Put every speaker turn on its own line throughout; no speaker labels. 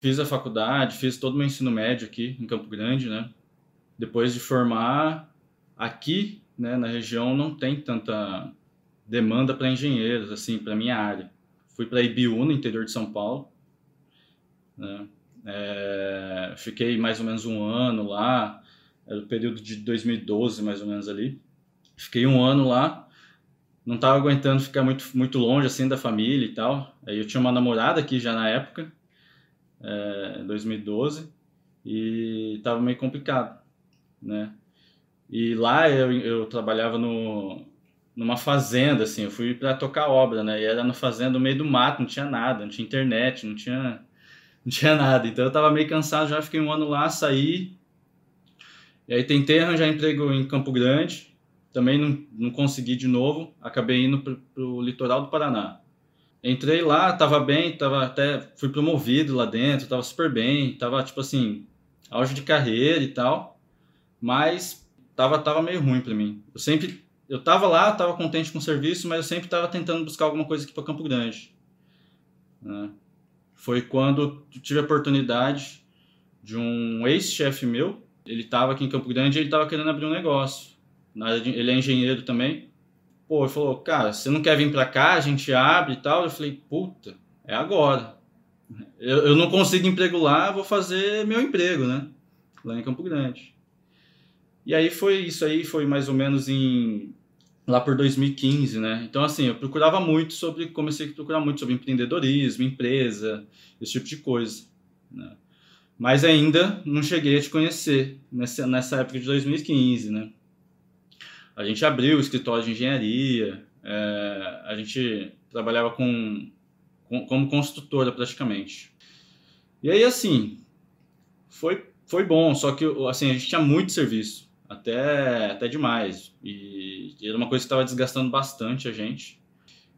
Fiz a faculdade, fiz todo o meu ensino médio aqui em Campo Grande, né? Depois de formar, aqui, né, na região não tem tanta demanda para engenheiros, assim, para minha área. Fui para Ibiú, no interior de São Paulo, né? É, fiquei mais ou menos um ano lá, era o período de 2012, mais ou menos ali. Fiquei um ano lá, não estava aguentando ficar muito, muito longe assim da família e tal. Aí eu tinha uma namorada aqui já na época, é, 2012, e estava meio complicado, né? E lá eu, eu trabalhava no, numa fazenda, assim, eu fui para tocar obra, né? E era na fazenda no meio do mato, não tinha nada, não tinha internet, não tinha, não tinha nada. Então eu tava meio cansado, já fiquei um ano lá, saí. E aí tentei arranjar emprego em Campo Grande, também não, não consegui de novo, acabei indo pro, pro litoral do Paraná. Entrei lá, tava bem, tava até fui promovido lá dentro, tava super bem, tava tipo assim, auge de carreira e tal. Mas tava, tava meio ruim para mim. Eu sempre, eu tava lá, tava contente com o serviço, mas eu sempre tava tentando buscar alguma coisa aqui para Campo Grande. Né? Foi quando tive a oportunidade de um ex-chefe meu, ele tava aqui em Campo Grande e ele tava querendo abrir um negócio. Ele é engenheiro também. Pô, ele falou, cara, você não quer vir para cá, a gente abre e tal. Eu falei, puta, é agora. Eu, eu não consigo emprego lá, vou fazer meu emprego, né? Lá em Campo Grande. E aí foi isso aí, foi mais ou menos em lá por 2015, né? Então assim, eu procurava muito sobre, comecei a procurar muito sobre empreendedorismo, empresa, esse tipo de coisa, né? Mas ainda não cheguei a te conhecer nessa, nessa época de 2015, né? A gente abriu o escritório de engenharia, é, a gente trabalhava com, com, como construtora praticamente. E aí assim, foi, foi bom, só que assim, a gente tinha muito serviço até, até demais. E, e era uma coisa que estava desgastando bastante a gente.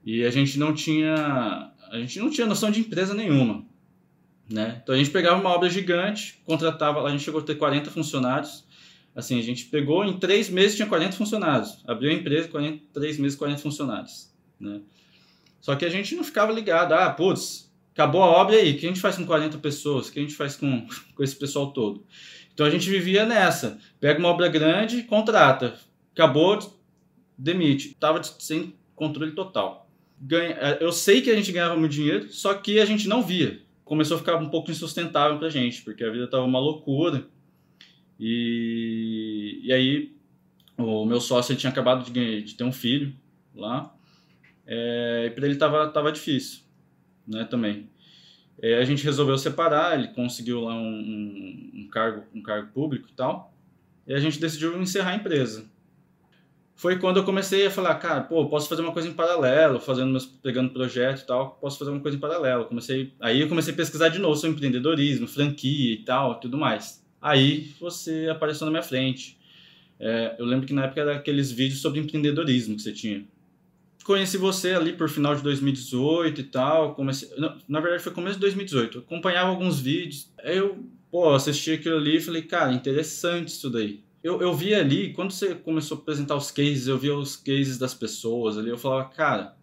E a gente não tinha a gente não tinha noção de empresa nenhuma, né? Então a gente pegava uma obra gigante, contratava, a gente chegou a ter 40 funcionários. Assim, a gente pegou em três meses tinha 40 funcionários, abriu a empresa, 40, três meses 40 funcionários, né? Só que a gente não ficava ligado, ah, putz, acabou a obra aí, o que a gente faz com 40 pessoas? O que a gente faz com, com esse pessoal todo? Então a gente vivia nessa. Pega uma obra grande, contrata. Acabou, demite. Tava sem controle total. Ganha, é, eu sei que a gente ganhava muito dinheiro, só que a gente não via. Começou a ficar um pouco insustentável pra gente, porque a vida tava uma loucura. E, e aí o meu sócio tinha acabado de, de ter um filho lá. É, e para ele tava, tava difícil, né, também. É, a gente resolveu separar, ele conseguiu lá um, um, um, cargo, um cargo público e tal, e a gente decidiu encerrar a empresa. Foi quando eu comecei a falar, cara, pô, posso fazer uma coisa em paralelo, fazendo meus, pegando projeto e tal, posso fazer uma coisa em paralelo. Comecei, aí eu comecei a pesquisar de novo sobre empreendedorismo, franquia e tal, tudo mais. Aí você apareceu na minha frente. É, eu lembro que na época era aqueles vídeos sobre empreendedorismo que você tinha conheci você ali por final de 2018 e tal. Comecei, na verdade, foi começo de 2018. Eu acompanhava alguns vídeos. Eu, pô, assisti aquilo ali e falei, cara, interessante isso daí. Eu, eu vi ali, quando você começou a apresentar os cases, eu via os cases das pessoas ali, eu falava, cara,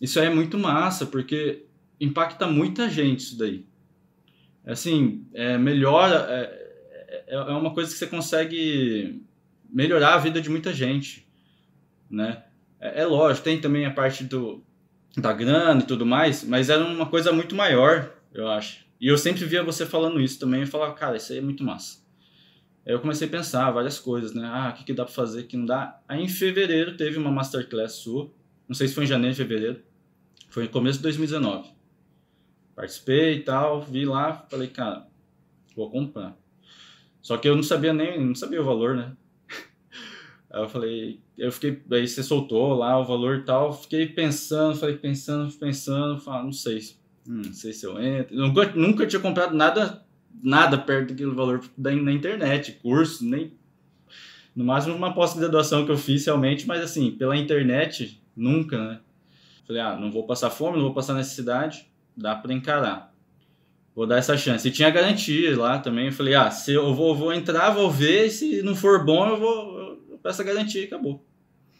isso aí é muito massa, porque impacta muita gente isso daí. Assim, é, melhora, é, é, é uma coisa que você consegue melhorar a vida de muita gente, né? É, é lógico, tem também a parte do, da grana e tudo mais, mas era uma coisa muito maior, eu acho. E eu sempre via você falando isso também, e falava, cara, isso aí é muito massa. Aí eu comecei a pensar várias coisas, né? Ah, o que, que dá pra fazer, o que não dá. Aí em fevereiro teve uma masterclass sua, não sei se foi em janeiro, fevereiro, foi no começo de 2019. Participei e tal, vi lá, falei, cara, vou comprar. Só que eu não sabia nem, não sabia o valor, né? Aí eu falei, eu fiquei, aí você soltou lá o valor e tal, fiquei pensando, falei pensando, pensando, falei, não sei, hum, não sei se eu entro. Nunca, nunca tinha comprado nada, nada perto daquele valor da, na internet, curso, nem. No máximo uma pós-graduação que eu fiz realmente, mas assim, pela internet, nunca, né? Falei, ah, não vou passar fome, não vou passar necessidade, dá para encarar. Vou dar essa chance. E tinha garantia lá também. Eu falei, ah, se eu vou, vou entrar, vou ver, se não for bom, eu vou, peço a garantia e acabou.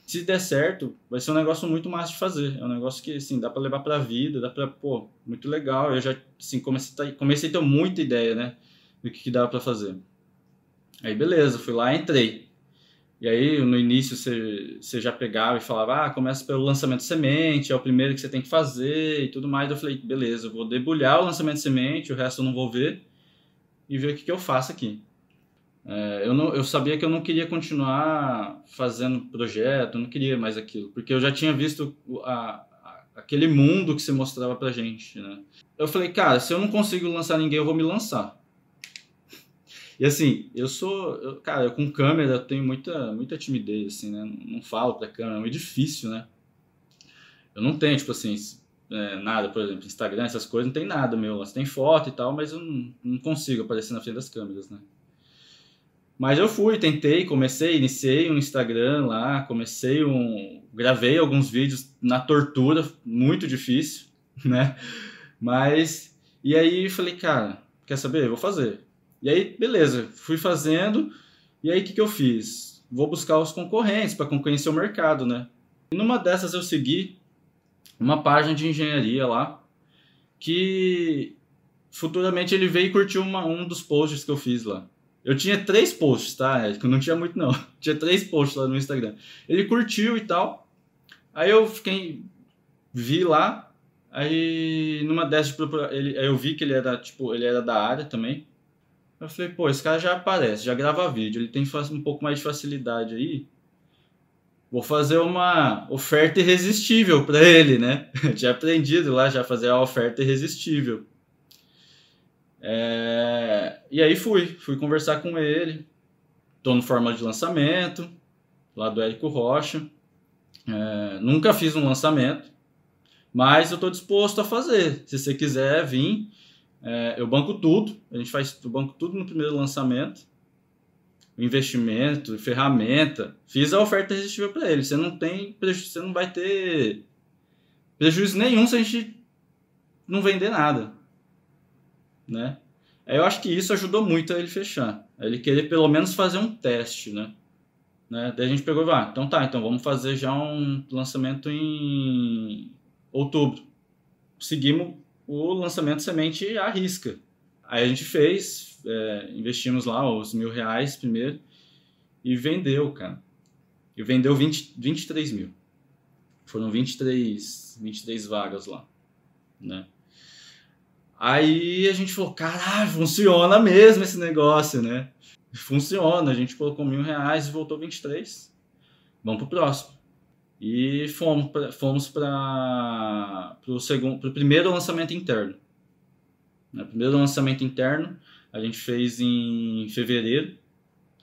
Se der certo, vai ser um negócio muito massa de fazer. É um negócio que, assim, dá para levar pra vida, dá pra, pô, muito legal. Eu já, assim, comecei, a, comecei a ter muita ideia, né, do que, que dava para fazer. Aí, beleza, fui lá, entrei. E aí, no início, você, você já pegava e falava, ah, começa pelo lançamento de semente, é o primeiro que você tem que fazer e tudo mais. Eu falei, beleza, eu vou debulhar o lançamento de semente, o resto eu não vou ver, e ver o que, que eu faço aqui. É, eu, não, eu sabia que eu não queria continuar fazendo projeto, não queria mais aquilo, porque eu já tinha visto a, a, aquele mundo que se mostrava pra gente, né? Eu falei, cara, se eu não consigo lançar ninguém, eu vou me lançar. E assim, eu sou, eu, cara, eu com câmera eu tenho muita, muita timidez, assim, né? Não, falo pra câmera, é muito difícil, né? Eu não tenho, tipo assim, é, nada, por exemplo, Instagram, essas coisas, não tem nada meu. Você tem foto e tal, mas eu não, não consigo aparecer na frente das câmeras, né? Mas eu fui, tentei, comecei, iniciei um Instagram lá, comecei um. gravei alguns vídeos na tortura, muito difícil, né? Mas. E aí falei, cara, quer saber? vou fazer. E aí, beleza, fui fazendo. E aí, o que, que eu fiz? Vou buscar os concorrentes para conhecer o mercado, né? E numa dessas eu segui uma página de engenharia lá, que futuramente ele veio e curtiu uma, um dos posts que eu fiz lá. Eu tinha três posts, tá? Eu não tinha muito, não. Tinha três posts lá no Instagram. Ele curtiu e tal. Aí eu fiquei. Vi lá. Aí numa dessas eu vi que ele era, tipo, ele era da área também. Eu falei, pô, esse cara já aparece, já grava vídeo, ele tem um pouco mais de facilidade aí. Vou fazer uma oferta irresistível para ele, né? Eu tinha aprendido lá já fazer a oferta irresistível. É... E aí fui, fui conversar com ele. Estou no forma de lançamento, lá do Érico Rocha. É... Nunca fiz um lançamento, mas eu estou disposto a fazer. Se você quiser vir, é... eu banco tudo. A gente faz, eu banco tudo no primeiro lançamento. Investimento, ferramenta. Fiz a oferta irresistível para ele. Você não tem, você não vai ter prejuízo nenhum se a gente não vender nada né? Eu acho que isso ajudou muito a ele fechar. Ele querer pelo menos fazer um teste, né? né? Daí a gente pegou e ah, então tá, então vamos fazer já um lançamento em outubro. Seguimos o lançamento semente à risca. Aí a gente fez, é, investimos lá os mil reais primeiro e vendeu, cara. E vendeu 20, 23 mil. Foram 23, 23 vagas lá, né? Aí a gente falou, caralho, funciona mesmo esse negócio, né? Funciona, a gente colocou mil reais e voltou 23. Vamos pro próximo. E fomos pra, fomos para o segundo, pro primeiro lançamento interno. O primeiro lançamento interno a gente fez em fevereiro,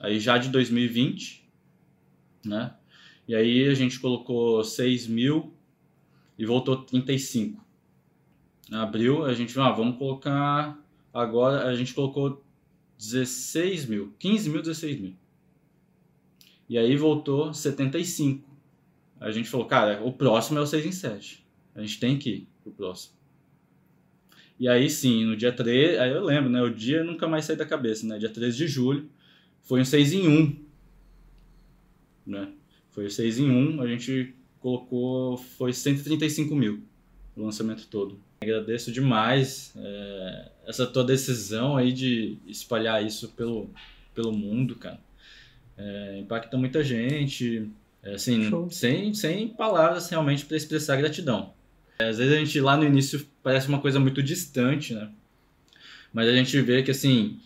aí já de 2020, né? E aí a gente colocou 6 mil e voltou 35 abril, a gente, ah, vamos colocar, agora a gente colocou 16 mil, 15 mil, 16 mil. E aí voltou 75. A gente falou, cara, o próximo é o 6 em 7. A gente tem que ir pro próximo. E aí sim, no dia 3, aí eu lembro, né? O dia nunca mais sai da cabeça, né? Dia 13 de julho, foi um 6 em 1. Né? Foi o 6 em 1, a gente colocou, foi 135 mil o lançamento todo. Agradeço demais é, essa tua decisão aí de espalhar isso pelo, pelo mundo, cara. É, impacta muita gente, é, assim, sem, sem palavras realmente para expressar gratidão. É, às vezes a gente lá no início parece uma coisa muito distante, né? Mas a gente vê que assim,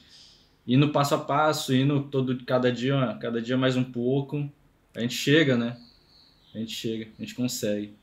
indo passo a passo, indo todo cada dia, cada dia mais um pouco, a gente chega, né? A gente chega, a gente consegue.